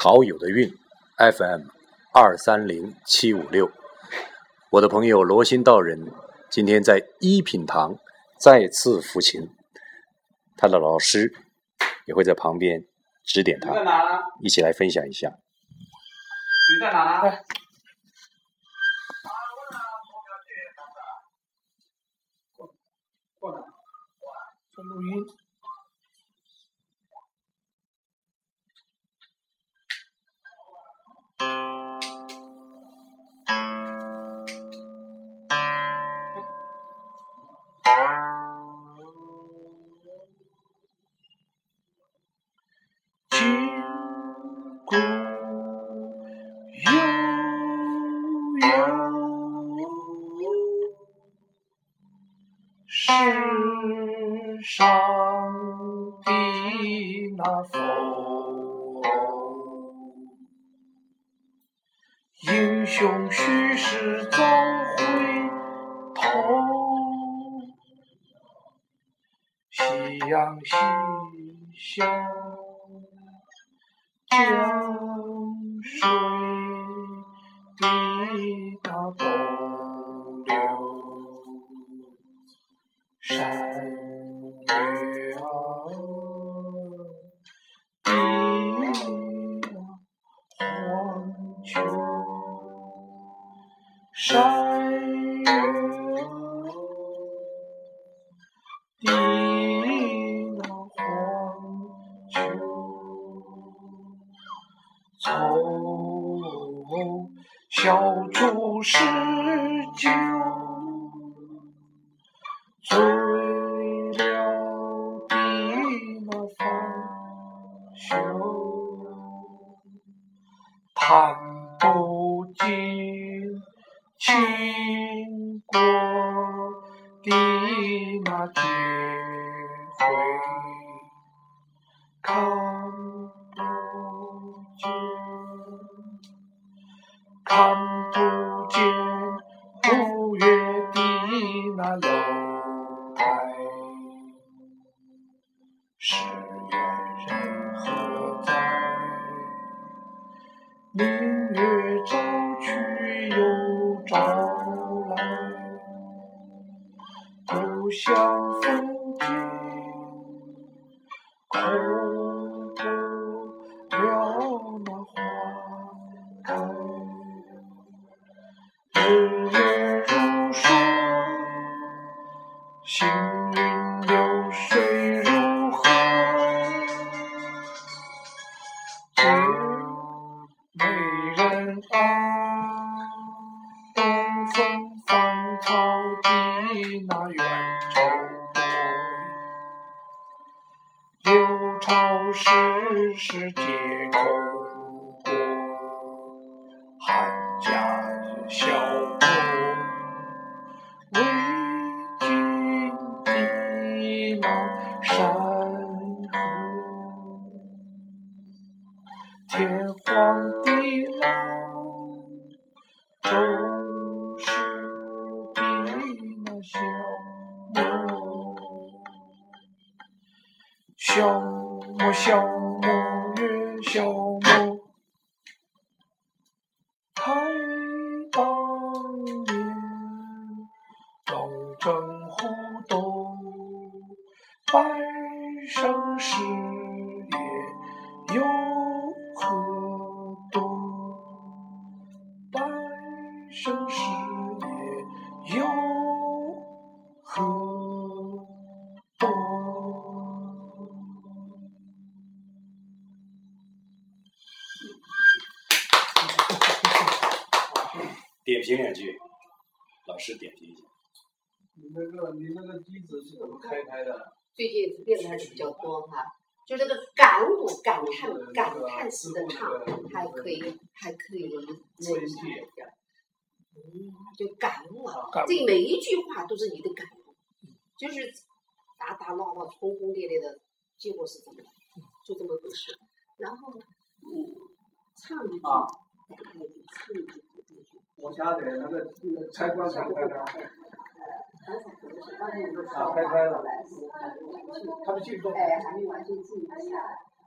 陶友的韵 FM 二三零七五六。我的朋友罗新道人今天在一品堂再次抚琴，他的老师也会在旁边指点他，一起来分享一下。你在哪？过来，做录音。那风，英雄须时早回头。夕阳西下，江水的那东流，山。山月的那黄秋，从小竹十九，醉了的那芳休，叹不尽。倾国的那绝会，看不见，看不见五月的那楼台，是缘人何在？明月像风景空不了那花开日月如梭星云流水如何只为人把东风放草你那远世事皆空国，汉家小国，为君的那小莫月小莫，太当年龙争虎斗，百生事业有何多？百生事业有。点评两句，老师点评一下。你那个，你那个机子是怎么开开的？最近练的还是比较多哈，就这个感悟、感叹、感叹式的唱，还可以，还可以能呈现一点。嗯，就感悟啊，这每一句话都是你的感悟，就是打打闹闹、轰轰烈烈的结果是怎么样，就这么回事。然后，嗯，唱一句，唱一句。我家的那个那个开关开开了，啊开开了，他们进度。哎，还没完全进。